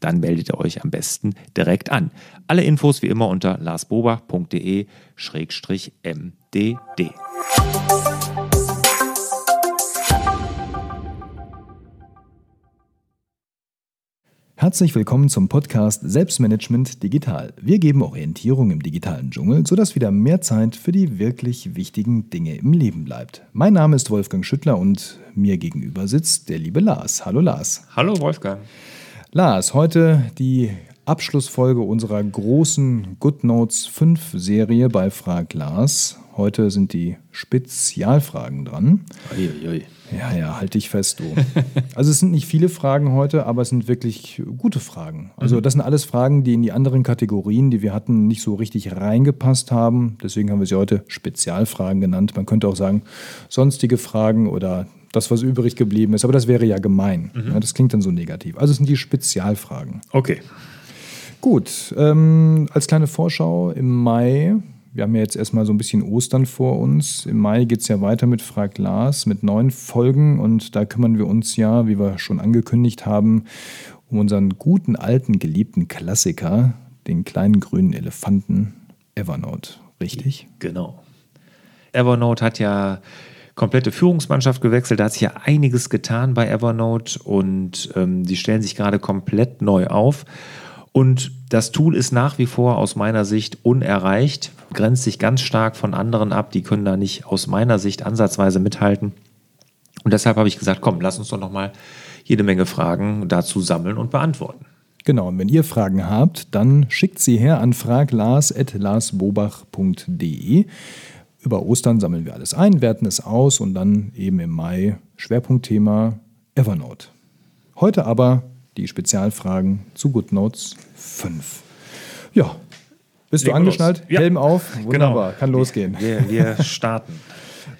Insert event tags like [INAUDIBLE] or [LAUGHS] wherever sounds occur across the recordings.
dann meldet ihr euch am besten direkt an. Alle Infos wie immer unter larsbobach.de-mdd. Herzlich willkommen zum Podcast Selbstmanagement Digital. Wir geben Orientierung im digitalen Dschungel, sodass wieder mehr Zeit für die wirklich wichtigen Dinge im Leben bleibt. Mein Name ist Wolfgang Schüttler und mir gegenüber sitzt der liebe Lars. Hallo Lars. Hallo Wolfgang. Lars, heute die Abschlussfolge unserer großen GoodNotes 5 Serie bei Frag Lars. Heute sind die Spezialfragen dran. Uiuiui. Ja, ja, halt dich fest, du. Also es sind nicht viele Fragen heute, aber es sind wirklich gute Fragen. Also mhm. das sind alles Fragen, die in die anderen Kategorien, die wir hatten, nicht so richtig reingepasst haben. Deswegen haben wir sie heute Spezialfragen genannt. Man könnte auch sagen, sonstige Fragen oder das, was übrig geblieben ist. Aber das wäre ja gemein. Mhm. Ja, das klingt dann so negativ. Also es sind die Spezialfragen. Okay. Gut, ähm, als kleine Vorschau im Mai, wir haben ja jetzt erstmal so ein bisschen Ostern vor uns. Im Mai geht es ja weiter mit Frag Lars mit neun Folgen und da kümmern wir uns ja, wie wir schon angekündigt haben, um unseren guten, alten, geliebten Klassiker, den kleinen grünen Elefanten Evernote. Richtig? Genau. Evernote hat ja komplette Führungsmannschaft gewechselt. Da hat sich ja einiges getan bei Evernote und ähm, die stellen sich gerade komplett neu auf. Und das Tool ist nach wie vor aus meiner Sicht unerreicht, grenzt sich ganz stark von anderen ab. Die können da nicht aus meiner Sicht ansatzweise mithalten. Und deshalb habe ich gesagt, komm, lass uns doch noch mal jede Menge Fragen dazu sammeln und beantworten. Genau, und wenn ihr Fragen habt, dann schickt sie her an fraglars.larsbobach.de. Über Ostern sammeln wir alles ein, werten es aus und dann eben im Mai Schwerpunktthema Evernote. Heute aber die Spezialfragen zu GoodNotes 5. Ja, bist Legen du angeschnallt? Ja. Helm auf? Genau. Wunderbar, genau. kann losgehen. Wir, wir [LAUGHS] starten.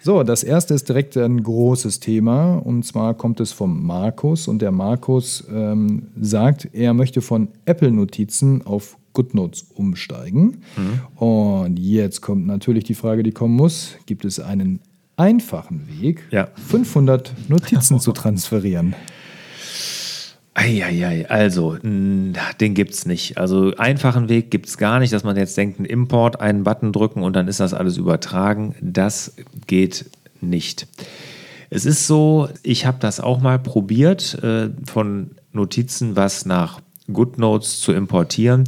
So, das erste ist direkt ein großes Thema und zwar kommt es vom Markus und der Markus ähm, sagt, er möchte von Apple-Notizen auf GoodNotes umsteigen. Mhm. Und jetzt kommt natürlich die Frage, die kommen muss: Gibt es einen einfachen Weg, ja. 500 Notizen zu transferieren? Eieiei, also, den gibt es nicht. Also, einfachen Weg gibt es gar nicht, dass man jetzt denkt, ein Import, einen Button drücken und dann ist das alles übertragen. Das geht nicht. Es ist so, ich habe das auch mal probiert, äh, von Notizen was nach GoodNotes zu importieren.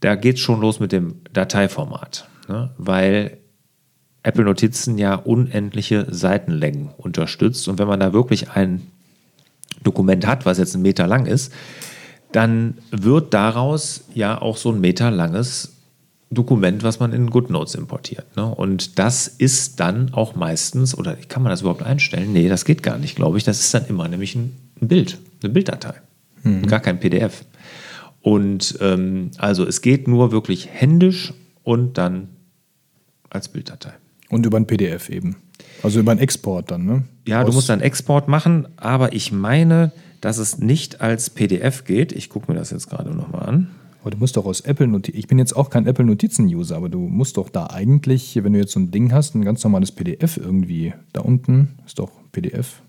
Da geht es schon los mit dem Dateiformat, ne? weil Apple Notizen ja unendliche Seitenlängen unterstützt. Und wenn man da wirklich ein Dokument hat, was jetzt einen Meter lang ist, dann wird daraus ja auch so ein Meter langes Dokument, was man in GoodNotes importiert. Ne? Und das ist dann auch meistens, oder kann man das überhaupt einstellen? Nee, das geht gar nicht, glaube ich. Das ist dann immer nämlich ein, ein Bild, eine Bilddatei. Mhm. Gar kein PDF. Und ähm, also es geht nur wirklich händisch und dann als Bilddatei. Und über ein PDF eben. Also über einen Export dann, ne? Ja, Aus du musst einen Export machen, aber ich meine, dass es nicht als PDF geht. Ich gucke mir das jetzt gerade nochmal an. Aber du musst doch aus Apple Notizen. Ich bin jetzt auch kein Apple Notizen-User, aber du musst doch da eigentlich, wenn du jetzt so ein Ding hast, ein ganz normales PDF irgendwie. Da unten ist doch PDF.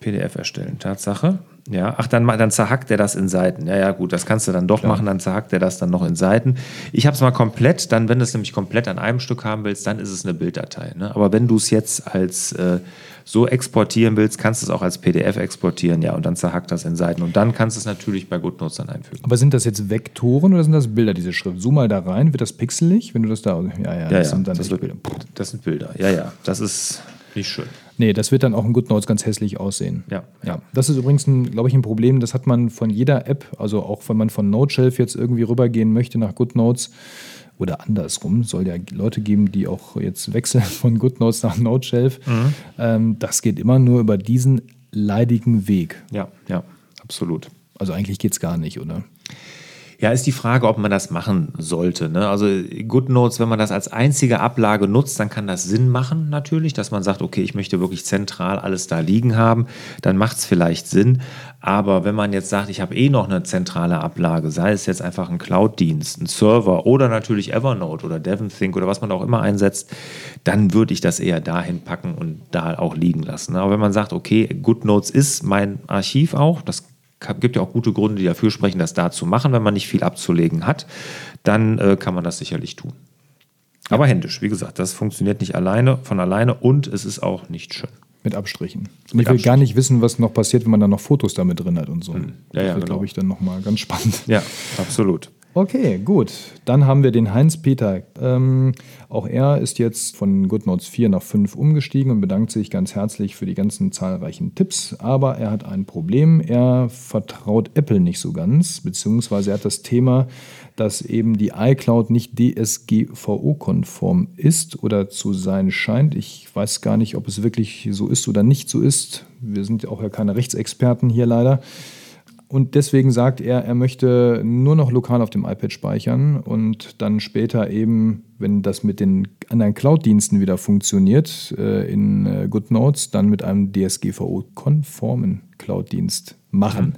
PDF erstellen, Tatsache. Ja, ach, dann, dann zerhackt er das in Seiten. Ja, ja, gut, das kannst du dann doch Klar. machen, dann zerhackt er das dann noch in Seiten. Ich habe es mal komplett, dann, wenn du es nämlich komplett an einem Stück haben willst, dann ist es eine Bilddatei. Ne? Aber wenn du es jetzt als äh, so exportieren willst, kannst du es auch als PDF exportieren, ja, und dann zerhackt das in Seiten. Und dann kannst du es natürlich bei GoodNotes dann einfügen. Aber sind das jetzt Vektoren oder sind das Bilder, diese Schrift? Zoom mal da rein, wird das pixelig, wenn du das da. Ja, ja, ja das ja, sind dann das, wird, Bilder. das sind Bilder. Ja, ja, das ist nicht schön. Nee, das wird dann auch in GoodNotes ganz hässlich aussehen. Ja. ja. Das ist übrigens, glaube ich, ein Problem, das hat man von jeder App, also auch wenn man von NoteShelf jetzt irgendwie rübergehen möchte nach GoodNotes oder andersrum, soll ja Leute geben, die auch jetzt wechseln von GoodNotes nach NoteShelf. Mhm. Ähm, das geht immer nur über diesen leidigen Weg. Ja, ja, absolut. Also eigentlich geht es gar nicht, oder? Ja, ist die Frage, ob man das machen sollte. Ne? Also GoodNotes, wenn man das als einzige Ablage nutzt, dann kann das Sinn machen natürlich, dass man sagt, okay, ich möchte wirklich zentral alles da liegen haben, dann macht es vielleicht Sinn. Aber wenn man jetzt sagt, ich habe eh noch eine zentrale Ablage, sei es jetzt einfach ein Cloud-Dienst, ein Server oder natürlich Evernote oder DevonThink oder was man auch immer einsetzt, dann würde ich das eher dahin packen und da auch liegen lassen. Aber wenn man sagt, okay, GoodNotes ist mein Archiv auch, das gibt ja auch gute Gründe, die dafür sprechen, das da zu machen, wenn man nicht viel abzulegen hat, dann äh, kann man das sicherlich tun. Aber händisch, wie gesagt, das funktioniert nicht alleine, von alleine und es ist auch nicht schön. Mit Abstrichen. Ich will Abstrichen. gar nicht wissen, was noch passiert, wenn man dann noch Fotos damit drin hat und so. Hm. Ja, das ja, wird, genau. glaube ich, dann nochmal ganz spannend. Ja, absolut. Okay, gut. Dann haben wir den Heinz-Peter. Ähm, auch er ist jetzt von GoodNotes 4 nach 5 umgestiegen und bedankt sich ganz herzlich für die ganzen zahlreichen Tipps. Aber er hat ein Problem. Er vertraut Apple nicht so ganz, beziehungsweise er hat das Thema, dass eben die iCloud nicht DSGVO-konform ist oder zu sein scheint. Ich weiß gar nicht, ob es wirklich so ist oder nicht so ist. Wir sind auch ja keine Rechtsexperten hier leider. Und deswegen sagt er, er möchte nur noch lokal auf dem iPad speichern und dann später eben, wenn das mit den anderen Cloud-Diensten wieder funktioniert, äh, in äh, GoodNotes, dann mit einem DSGVO-konformen Cloud-Dienst machen. Mhm.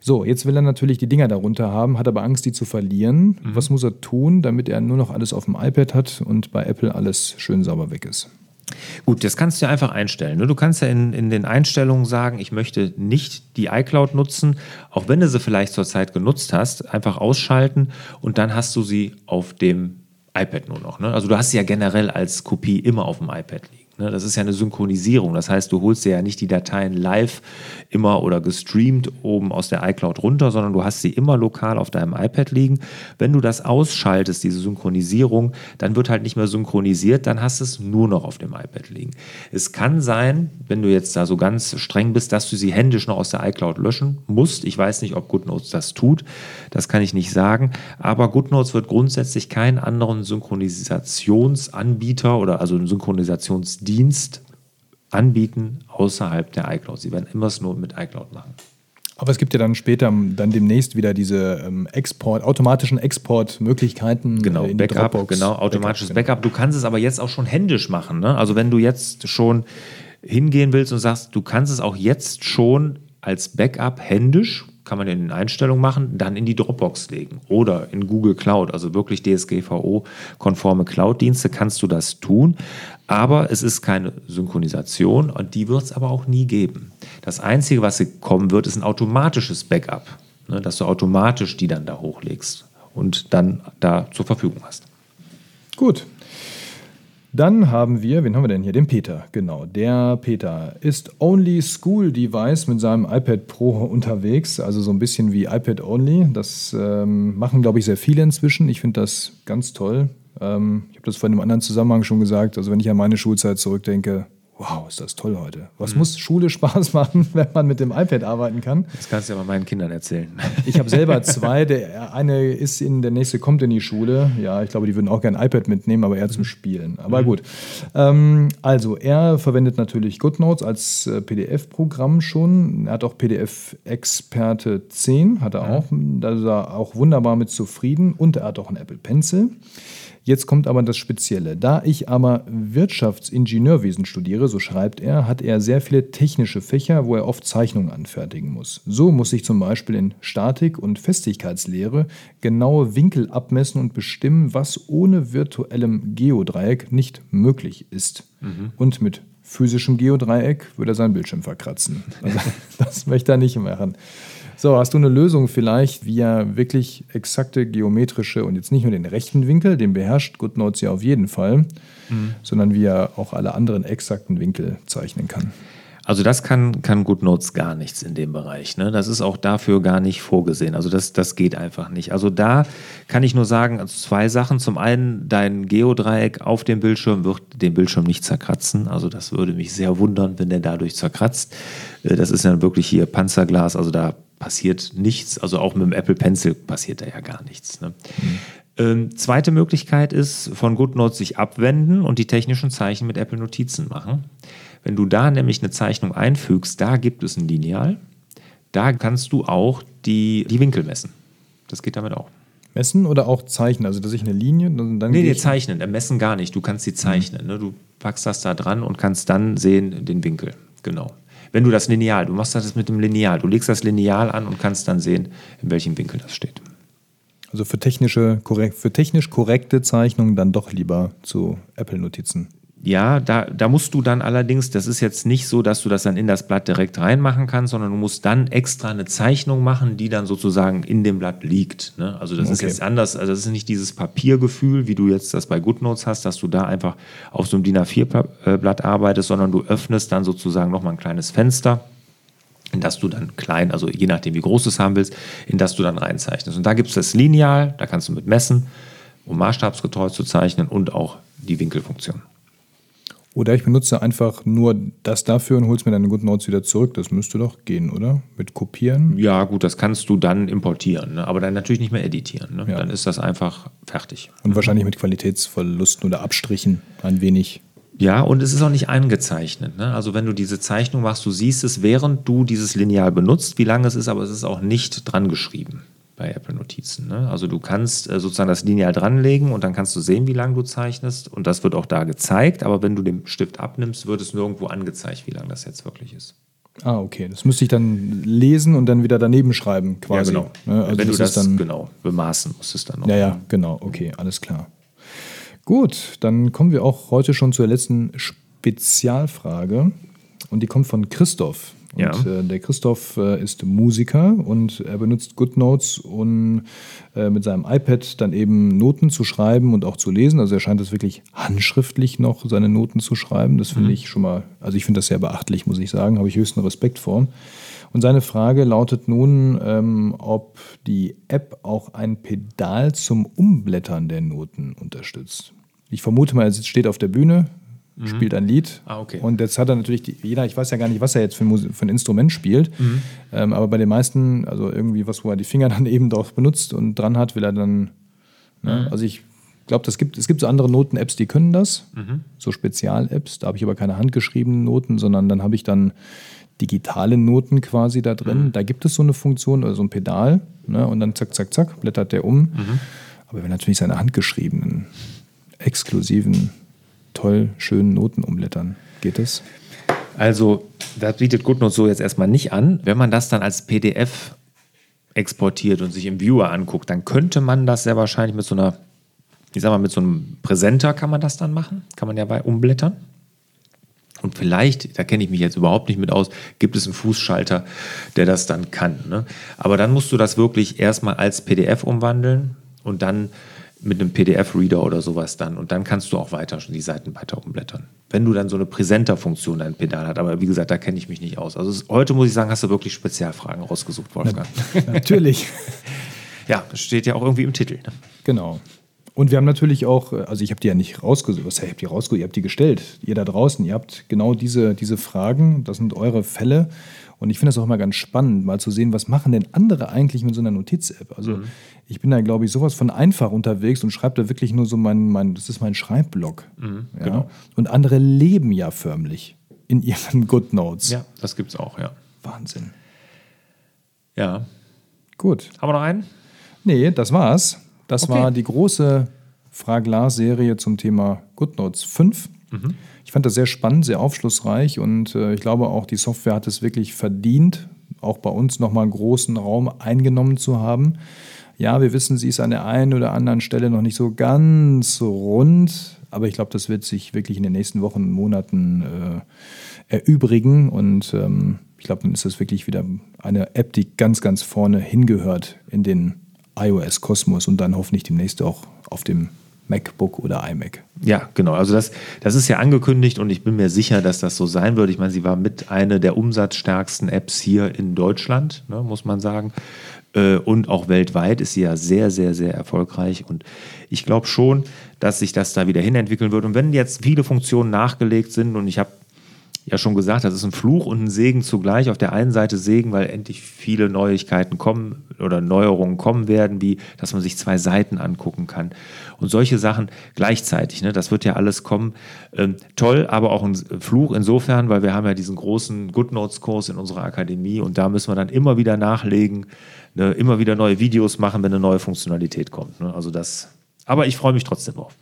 So, jetzt will er natürlich die Dinger darunter haben, hat aber Angst, die zu verlieren. Mhm. Was muss er tun, damit er nur noch alles auf dem iPad hat und bei Apple alles schön sauber weg ist? Gut, das kannst du ja einfach einstellen. Ne? Du kannst ja in, in den Einstellungen sagen, ich möchte nicht die iCloud nutzen, auch wenn du sie vielleicht zurzeit genutzt hast, einfach ausschalten und dann hast du sie auf dem iPad nur noch. Ne? Also du hast sie ja generell als Kopie immer auf dem iPad liegen. Ne, das ist ja eine Synchronisierung. Das heißt, du holst dir ja nicht die Dateien live immer oder gestreamt oben aus der iCloud runter, sondern du hast sie immer lokal auf deinem iPad liegen. Wenn du das ausschaltest, diese Synchronisierung, dann wird halt nicht mehr synchronisiert, dann hast du es nur noch auf dem iPad liegen. Es kann sein, wenn du jetzt da so ganz streng bist, dass du sie händisch noch aus der iCloud löschen musst. Ich weiß nicht, ob GoodNotes das tut. Das kann ich nicht sagen. Aber GoodNotes wird grundsätzlich keinen anderen Synchronisationsanbieter oder also einen Synchronisationsdienst Dienst anbieten außerhalb der iCloud. Sie werden immer es nur mit iCloud machen. Aber es gibt ja dann später dann demnächst wieder diese ähm, Export, automatischen Exportmöglichkeiten. Genau, in Backup, Dropbox. genau, automatisches Backup, Backup. Du kannst es aber jetzt auch schon händisch machen. Ne? Also wenn du jetzt schon hingehen willst und sagst, du kannst es auch jetzt schon als Backup händisch kann man in den Einstellungen machen, dann in die Dropbox legen oder in Google Cloud, also wirklich DSGVO-konforme Cloud-Dienste, kannst du das tun. Aber es ist keine Synchronisation und die wird es aber auch nie geben. Das Einzige, was kommen wird, ist ein automatisches Backup, ne, dass du automatisch die dann da hochlegst und dann da zur Verfügung hast. Gut, dann haben wir, wen haben wir denn hier? Den Peter, genau. Der Peter ist Only School Device mit seinem iPad Pro unterwegs, also so ein bisschen wie iPad Only. Das ähm, machen, glaube ich, sehr viele inzwischen. Ich finde das ganz toll. Ähm, ich habe das vor einem anderen Zusammenhang schon gesagt. Also wenn ich an meine Schulzeit zurückdenke, wow, ist das toll heute. Was mhm. muss Schule Spaß machen, [LAUGHS] wenn man mit dem iPad arbeiten kann? Das kannst du ja mal meinen Kindern erzählen. [LAUGHS] Ich habe selber zwei. Der eine ist in, der nächste kommt in die Schule. Ja, ich glaube, die würden auch gerne ein iPad mitnehmen, aber eher zum Spielen. Aber mhm. gut. Ähm, also, er verwendet natürlich GoodNotes als äh, PDF-Programm schon. Er hat auch PDF-Experte 10, hat er mhm. auch. Da ist er auch wunderbar mit zufrieden. Und er hat auch einen Apple Pencil. Jetzt kommt aber das Spezielle. Da ich aber Wirtschaftsingenieurwesen studiere, so schreibt er, hat er sehr viele technische Fächer, wo er oft Zeichnungen anfertigen muss. So muss ich zum Beispiel in Statik- und Festigkeitslehre genaue Winkel abmessen und bestimmen, was ohne virtuellem Geodreieck nicht möglich ist. Mhm. Und mit physischem Geodreieck würde er seinen Bildschirm verkratzen. Also, [LAUGHS] das möchte er nicht machen. So, hast du eine Lösung vielleicht, wie er wirklich exakte geometrische und jetzt nicht nur den rechten Winkel, den beherrscht GoodNotes ja auf jeden Fall, mhm. sondern wie er auch alle anderen exakten Winkel zeichnen kann? Also das kann, kann GoodNotes gar nichts in dem Bereich. Ne? Das ist auch dafür gar nicht vorgesehen. Also das, das geht einfach nicht. Also da kann ich nur sagen, also zwei Sachen. Zum einen, dein Geodreieck auf dem Bildschirm wird den Bildschirm nicht zerkratzen. Also das würde mich sehr wundern, wenn der dadurch zerkratzt. Äh, das ist ja wirklich hier Panzerglas, also da passiert nichts. Also auch mit dem Apple Pencil passiert da ja gar nichts. Ne? Mhm. Ähm, zweite Möglichkeit ist, von GoodNotes sich abwenden und die technischen Zeichen mit Apple Notizen machen. Wenn du da nämlich eine Zeichnung einfügst, da gibt es ein Lineal. Da kannst du auch die, die Winkel messen. Das geht damit auch. Messen oder auch zeichnen? Also, dass ich eine Linie. Dann nee, nee, zeichnen. Äh, messen gar nicht. Du kannst sie zeichnen. Mhm. Ne? Du packst das da dran und kannst dann sehen den Winkel. Genau. Wenn du das Lineal, du machst das mit dem Lineal. Du legst das Lineal an und kannst dann sehen, in welchem Winkel das steht. Also für, technische, für technisch korrekte Zeichnungen dann doch lieber zu Apple-Notizen. Ja, da, da musst du dann allerdings, das ist jetzt nicht so, dass du das dann in das Blatt direkt reinmachen kannst, sondern du musst dann extra eine Zeichnung machen, die dann sozusagen in dem Blatt liegt. Ne? Also das okay. ist jetzt anders, also das ist nicht dieses Papiergefühl, wie du jetzt das bei GoodNotes hast, dass du da einfach auf so einem DIN A4-Blatt arbeitest, sondern du öffnest dann sozusagen nochmal ein kleines Fenster in das du dann klein, also je nachdem wie groß du es haben willst, in das du dann reinzeichnest. Und da gibt es das Lineal, da kannst du mit messen, um maßstabsgetreu zu zeichnen und auch die Winkelfunktion. Oder ich benutze einfach nur das dafür und holst mir deine GoodNotes wieder zurück. Das müsste doch gehen, oder? Mit Kopieren? Ja, gut, das kannst du dann importieren, ne? aber dann natürlich nicht mehr editieren. Ne? Ja. Dann ist das einfach fertig. Und wahrscheinlich mit Qualitätsverlusten oder Abstrichen ein wenig. Ja, und es ist auch nicht angezeichnet. Ne? Also wenn du diese Zeichnung machst, du siehst es, während du dieses Lineal benutzt, wie lange es ist, aber es ist auch nicht dran geschrieben bei Apple Notizen. Ne? Also du kannst äh, sozusagen das Lineal dranlegen und dann kannst du sehen, wie lange du zeichnest und das wird auch da gezeigt, aber wenn du den Stift abnimmst, wird es nirgendwo angezeigt, wie lang das jetzt wirklich ist. Ah, okay. Das müsste ich dann lesen und dann wieder daneben schreiben, quasi. Ja, genau. Ne? Also wenn du das dann genau bemaßen musst, es dann noch. Ja, ja, genau. Okay, alles klar. Gut, dann kommen wir auch heute schon zur letzten Spezialfrage und die kommt von Christoph. Und ja. äh, der Christoph äh, ist Musiker und er benutzt GoodNotes, um äh, mit seinem iPad dann eben Noten zu schreiben und auch zu lesen. Also er scheint es wirklich handschriftlich noch seine Noten zu schreiben. Das finde mhm. ich schon mal, also ich finde das sehr beachtlich, muss ich sagen, habe ich höchsten Respekt vor. Und seine Frage lautet nun, ähm, ob die App auch ein Pedal zum Umblättern der Noten unterstützt. Ich vermute mal, es steht auf der Bühne, mhm. spielt ein Lied. Ah, okay. Und jetzt hat er natürlich, die, jeder, ich weiß ja gar nicht, was er jetzt für ein, für ein Instrument spielt, mhm. ähm, aber bei den meisten, also irgendwie was, wo er die Finger [LAUGHS] dann eben drauf benutzt und dran hat, will er dann, ne? mhm. also ich glaube, gibt, es gibt so andere Noten-Apps, die können das, mhm. so Spezial-Apps, da habe ich aber keine handgeschriebenen Noten, sondern dann habe ich dann digitale Noten quasi da drin. Mhm. Da gibt es so eine Funktion, also so ein Pedal, ne? und dann zack, zack, zack, blättert der um. Mhm. Aber wenn natürlich seine handgeschriebenen, exklusiven toll schönen Noten umblättern. Geht das? Also, das bietet GoodNotes so jetzt erstmal nicht an. Wenn man das dann als PDF exportiert und sich im Viewer anguckt, dann könnte man das sehr wahrscheinlich mit so einer, ich sag mal, mit so einem Präsenter kann man das dann machen. Kann man ja bei umblättern. Und vielleicht, da kenne ich mich jetzt überhaupt nicht mit aus, gibt es einen Fußschalter, der das dann kann. Ne? Aber dann musst du das wirklich erstmal als PDF umwandeln und dann mit einem PDF-Reader oder sowas dann. Und dann kannst du auch weiter die Seiten weiter umblättern. Wenn du dann so eine Präsenter-Funktion dein Pedal hast. Aber wie gesagt, da kenne ich mich nicht aus. Also es, heute muss ich sagen, hast du wirklich Spezialfragen rausgesucht, Wolfgang. Na, [LAUGHS] natürlich. [LAUGHS] ja, steht ja auch irgendwie im Titel. Ne? Genau. Und wir haben natürlich auch, also ich habe die ja nicht rausgesucht, was, ich habe die rausgesucht, ihr habt die gestellt. Ihr da draußen, ihr habt genau diese, diese Fragen, das sind eure Fälle. Und ich finde das auch immer ganz spannend, mal zu sehen, was machen denn andere eigentlich mit so einer Notiz-App. Also mhm. ich bin da, glaube ich, sowas von einfach unterwegs und schreibe da wirklich nur so mein, mein das ist mein Schreibblock. Mhm, ja? genau. Und andere leben ja förmlich in ihren [LAUGHS] GoodNotes. Ja, das gibt es auch, ja. Wahnsinn. Ja. Gut. Haben wir noch einen? Nee, das war's. Das okay. war die große Fraglar-Serie zum Thema GoodNotes 5. Mhm. Ich fand das sehr spannend, sehr aufschlussreich und äh, ich glaube auch, die Software hat es wirklich verdient, auch bei uns nochmal einen großen Raum eingenommen zu haben. Ja, wir wissen, sie ist an der einen oder anderen Stelle noch nicht so ganz rund, aber ich glaube, das wird sich wirklich in den nächsten Wochen, Monaten äh, erübrigen und ähm, ich glaube, dann ist das wirklich wieder eine App, die ganz, ganz vorne hingehört in den iOS-Kosmos und dann hoffentlich demnächst auch auf dem MacBook oder iMac. Ja, genau. Also das, das ist ja angekündigt und ich bin mir sicher, dass das so sein wird. Ich meine, sie war mit einer der umsatzstärksten Apps hier in Deutschland, ne, muss man sagen. Äh, und auch weltweit ist sie ja sehr, sehr, sehr erfolgreich. Und ich glaube schon, dass sich das da wieder hinentwickeln wird. Und wenn jetzt viele Funktionen nachgelegt sind und ich habe ja schon gesagt, das ist ein Fluch und ein Segen zugleich. Auf der einen Seite Segen, weil endlich viele Neuigkeiten kommen oder Neuerungen kommen werden, wie dass man sich zwei Seiten angucken kann und solche Sachen gleichzeitig. Ne, das wird ja alles kommen. Ähm, toll, aber auch ein Fluch insofern, weil wir haben ja diesen großen GoodNotes-Kurs in unserer Akademie und da müssen wir dann immer wieder nachlegen, ne, immer wieder neue Videos machen, wenn eine neue Funktionalität kommt. Ne? Also das, aber ich freue mich trotzdem drauf.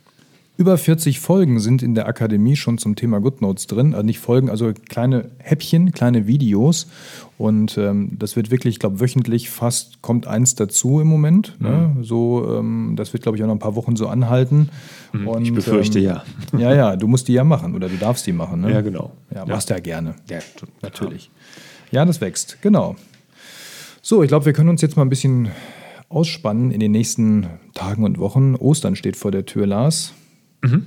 Über 40 Folgen sind in der Akademie schon zum Thema GoodNotes drin. Also nicht Folgen, also kleine Häppchen, kleine Videos. Und ähm, das wird wirklich, ich glaube, wöchentlich fast kommt eins dazu im Moment. Ne? Mhm. So, ähm, das wird, glaube ich, auch noch ein paar Wochen so anhalten. Mhm, Und, ich befürchte ähm, ja. [LAUGHS] Ja, ja, du musst die ja machen oder du darfst die machen. Ne? Ja, genau. Ja, machst ja, ja gerne. Ja, natürlich. Ja, das wächst, genau. So, ich glaube, wir können uns jetzt mal ein bisschen ausspannen in den nächsten Tagen und Wochen. Ostern steht vor der Tür, Lars. Mhm.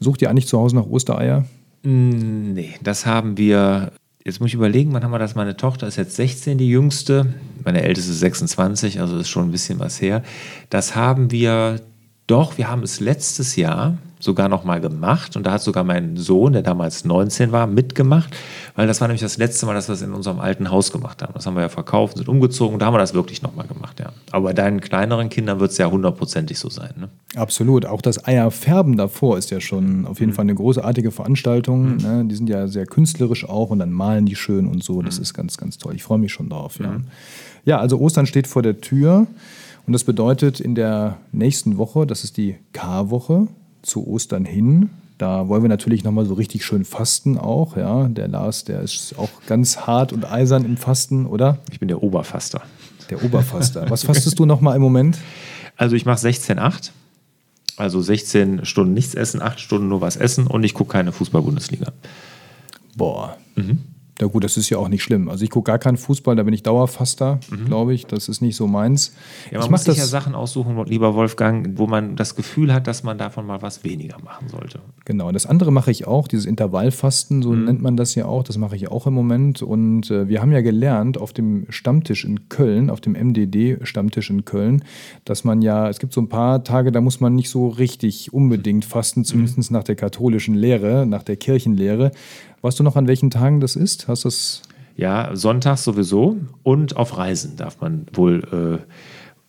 Sucht ihr eigentlich zu Hause nach Ostereier? Mm, nee, das haben wir. Jetzt muss ich überlegen, wann haben wir das? Meine Tochter ist jetzt 16, die jüngste. Meine älteste ist 26, also ist schon ein bisschen was her. Das haben wir doch, wir haben es letztes Jahr sogar noch mal gemacht und da hat sogar mein Sohn, der damals 19 war, mitgemacht, weil das war nämlich das letzte Mal, dass wir es in unserem alten Haus gemacht haben. Das haben wir ja verkauft, sind umgezogen und da haben wir das wirklich noch mal gemacht, ja. Aber bei deinen kleineren Kindern wird es ja hundertprozentig so sein, ne? Absolut. Auch das Eierfärben davor ist ja schon auf jeden mhm. Fall eine großartige Veranstaltung. Mhm. Ne? Die sind ja sehr künstlerisch auch und dann malen die schön und so. Das mhm. ist ganz, ganz toll. Ich freue mich schon drauf, ja. Mhm. Ja, also Ostern steht vor der Tür. Und das bedeutet in der nächsten Woche, das ist die K-Woche, zu Ostern hin. Da wollen wir natürlich nochmal so richtig schön fasten auch. Ja, der Lars, der ist auch ganz hart und eisern im Fasten, oder? Ich bin der Oberfaster. Der Oberfaster. Was fastest du nochmal im Moment? Also ich mache 16,8. Also 16 Stunden nichts essen, 8 Stunden nur was essen und ich gucke keine Fußball-Bundesliga. Boah. Mhm. Ja gut, das ist ja auch nicht schlimm. Also ich gucke gar keinen Fußball, da bin ich Dauerfaster, mhm. glaube ich. Das ist nicht so meins. Ja, man ich muss sich ja Sachen aussuchen, lieber Wolfgang, wo man das Gefühl hat, dass man davon mal was weniger machen sollte. Genau, das andere mache ich auch, dieses Intervallfasten, so mhm. nennt man das ja auch. Das mache ich auch im Moment. Und äh, wir haben ja gelernt auf dem Stammtisch in Köln, auf dem MDD-Stammtisch in Köln, dass man ja, es gibt so ein paar Tage, da muss man nicht so richtig unbedingt fasten, zumindest mhm. nach der katholischen Lehre, nach der Kirchenlehre. Weißt du noch, an welchen Tagen das ist? Hast das? Ja, sonntags sowieso und auf Reisen darf man wohl äh,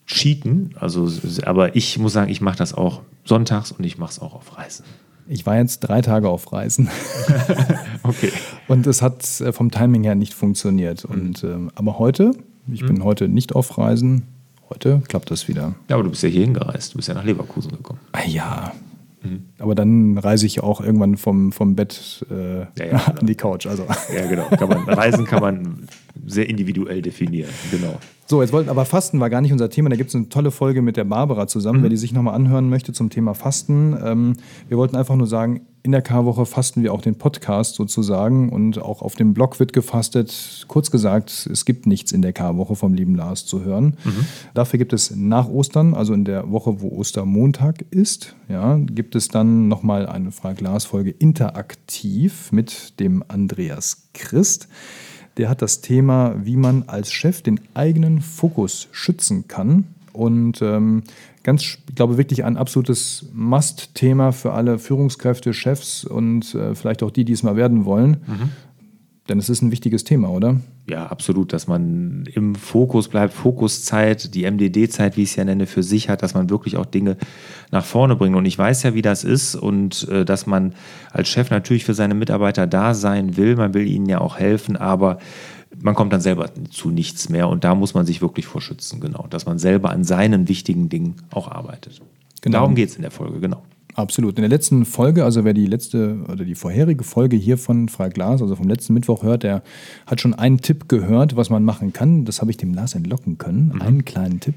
cheaten. Also, aber ich muss sagen, ich mache das auch sonntags und ich mache es auch auf Reisen. Ich war jetzt drei Tage auf Reisen. [LAUGHS] okay. Und es hat äh, vom Timing her nicht funktioniert. Und, ähm, aber heute, ich mhm. bin heute nicht auf Reisen. Heute klappt das wieder. Ja, aber du bist ja hier hingereist. Du bist ja nach Leverkusen gekommen. Ah ja, Mhm. Aber dann reise ich auch irgendwann vom, vom Bett äh, ja, ja, [LAUGHS] an die Couch. Also. Ja, genau. Kann man, Reisen kann man sehr individuell definieren. Genau. So, jetzt wollten aber Fasten war gar nicht unser Thema. Da gibt es eine tolle Folge mit der Barbara zusammen, mhm. wer die sich nochmal anhören möchte zum Thema Fasten. Ähm, wir wollten einfach nur sagen, in der Karwoche fasten wir auch den Podcast sozusagen und auch auf dem Blog wird gefastet. Kurz gesagt, es gibt nichts in der Karwoche vom lieben Lars zu hören. Mhm. Dafür gibt es nach Ostern, also in der Woche, wo Ostermontag ist, ja, gibt es dann nochmal eine Frage Lars Folge interaktiv mit dem Andreas Christ. Der hat das Thema, wie man als Chef den eigenen Fokus schützen kann. Und ähm, ganz, ich glaube, wirklich ein absolutes Must-Thema für alle Führungskräfte, Chefs und äh, vielleicht auch die, die es mal werden wollen. Mhm. Denn es ist ein wichtiges Thema, oder? Ja, absolut, dass man im Fokus bleibt, Fokuszeit, die MDD-Zeit, wie ich es ja nenne, für sich hat, dass man wirklich auch Dinge nach vorne bringt. Und ich weiß ja, wie das ist und äh, dass man als Chef natürlich für seine Mitarbeiter da sein will. Man will ihnen ja auch helfen, aber man kommt dann selber zu nichts mehr und da muss man sich wirklich vorschützen, genau, dass man selber an seinen wichtigen Dingen auch arbeitet. Genau. Darum geht es in der Folge, genau. Absolut. In der letzten Folge, also wer die letzte oder die vorherige Folge hier von Frau Glas, also vom letzten Mittwoch hört, der hat schon einen Tipp gehört, was man machen kann. Das habe ich dem Lars entlocken können. Mhm. Einen kleinen Tipp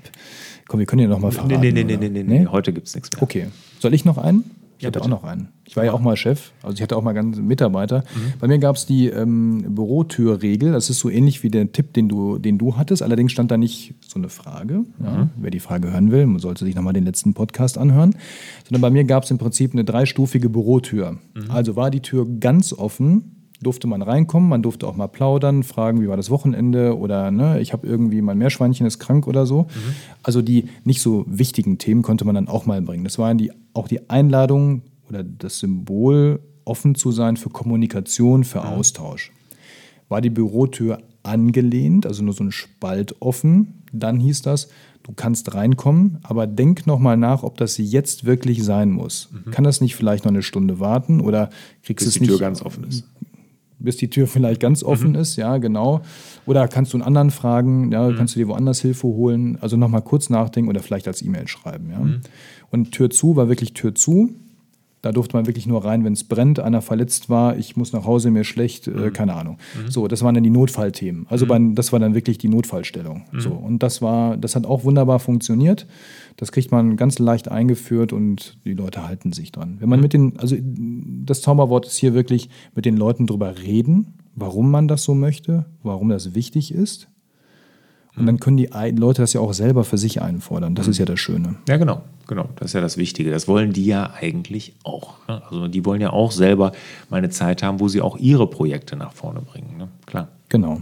Komm, wir können ja noch mal verraten. Nee, nee, nee, oder? nee, nee, nee, heute gibt es nichts mehr. Okay. Soll ich noch einen? Ich Ja, hatte bitte. auch noch einen. Ich war ja auch mal Chef, also ich hatte auch mal ganz Mitarbeiter. Mhm. Bei mir gab es die ähm, Bürotürregel. Das ist so ähnlich wie der Tipp, den du, den du hattest. Allerdings stand da nicht so eine Frage. Ja, Mhm. wer die Frage hören will, sollte sich nochmal den letzten Podcast anhören. Sondern bei mir gab es im Prinzip eine dreistufige Bürotür. Mhm. Also war die Tür ganz offen. Durfte man reinkommen, man durfte auch mal plaudern, fragen, wie war das Wochenende oder ne, ich habe irgendwie mein Meerschweinchen ist krank oder so. Also die nicht so wichtigen Themen konnte man dann auch mal bringen. Das war die, auch die Einladung oder das Symbol, offen zu sein für Kommunikation, für Austausch. War die Bürotür angelehnt, also nur so ein Spalt offen, dann hieß das, du kannst reinkommen, aber denk noch mal nach, ob das jetzt wirklich sein muss. Kann das nicht vielleicht noch eine Stunde warten oder kriegst Bis du die es Tür nicht ganz offen ist. Bis die Tür vielleicht ganz offen ist, ja, genau. Oder kannst du einen anderen fragen, ja, kannst du dir woanders Hilfe holen, also nochmal kurz nachdenken oder vielleicht als E-Mail schreiben, ja. Und Tür zu war wirklich Tür zu. Da durfte man wirklich nur rein, wenn es brennt, einer verletzt war, ich muss nach Hause, mir schlecht, äh, keine Ahnung. So, das waren dann die Notfallthemen. Also bei, das war dann wirklich die Notfallstellung. So, und das war, das hat auch wunderbar funktioniert. Das kriegt man ganz leicht eingeführt und die Leute halten sich dran. Wenn man mit den, also das Zauberwort ist hier wirklich mit den Leuten drüber reden, warum man das so möchte, warum das wichtig ist. Und dann können die Leute das ja auch selber für sich einfordern. Das ist ja das Schöne. Ja, genau, genau. Das ist ja das Wichtige. Das wollen die ja eigentlich auch. Ne? Also die wollen ja auch selber mal eine Zeit haben, wo sie auch ihre Projekte nach vorne bringen. Ne? Klar. Genau.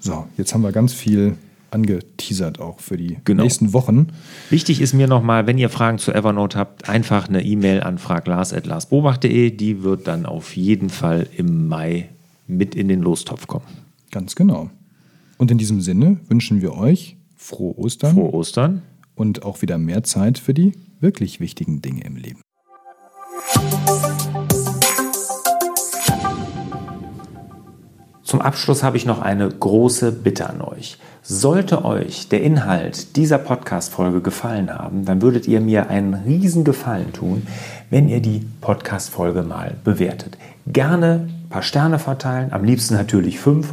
So, jetzt haben wir ganz viel angeteasert auch für die Genau. nächsten Wochen. Wichtig ist mir nochmal, wenn ihr Fragen zu Evernote habt, einfach eine E-Mail an fraglars.larsbobach.de. Die wird dann auf jeden Fall im Mai mit in den Lostopf kommen. Ganz genau. Und in diesem Sinne wünschen wir euch frohe Ostern Frohe Ostern. und auch wieder mehr Zeit für die wirklich wichtigen Dinge im Leben. Zum Abschluss habe ich noch eine große Bitte an euch. Sollte euch der Inhalt dieser Podcast-Folge gefallen haben, dann würdet ihr mir einen riesen Gefallen tun, wenn ihr die Podcast-Folge mal bewertet. Gerne ein paar Sterne verteilen, am liebsten natürlich fünf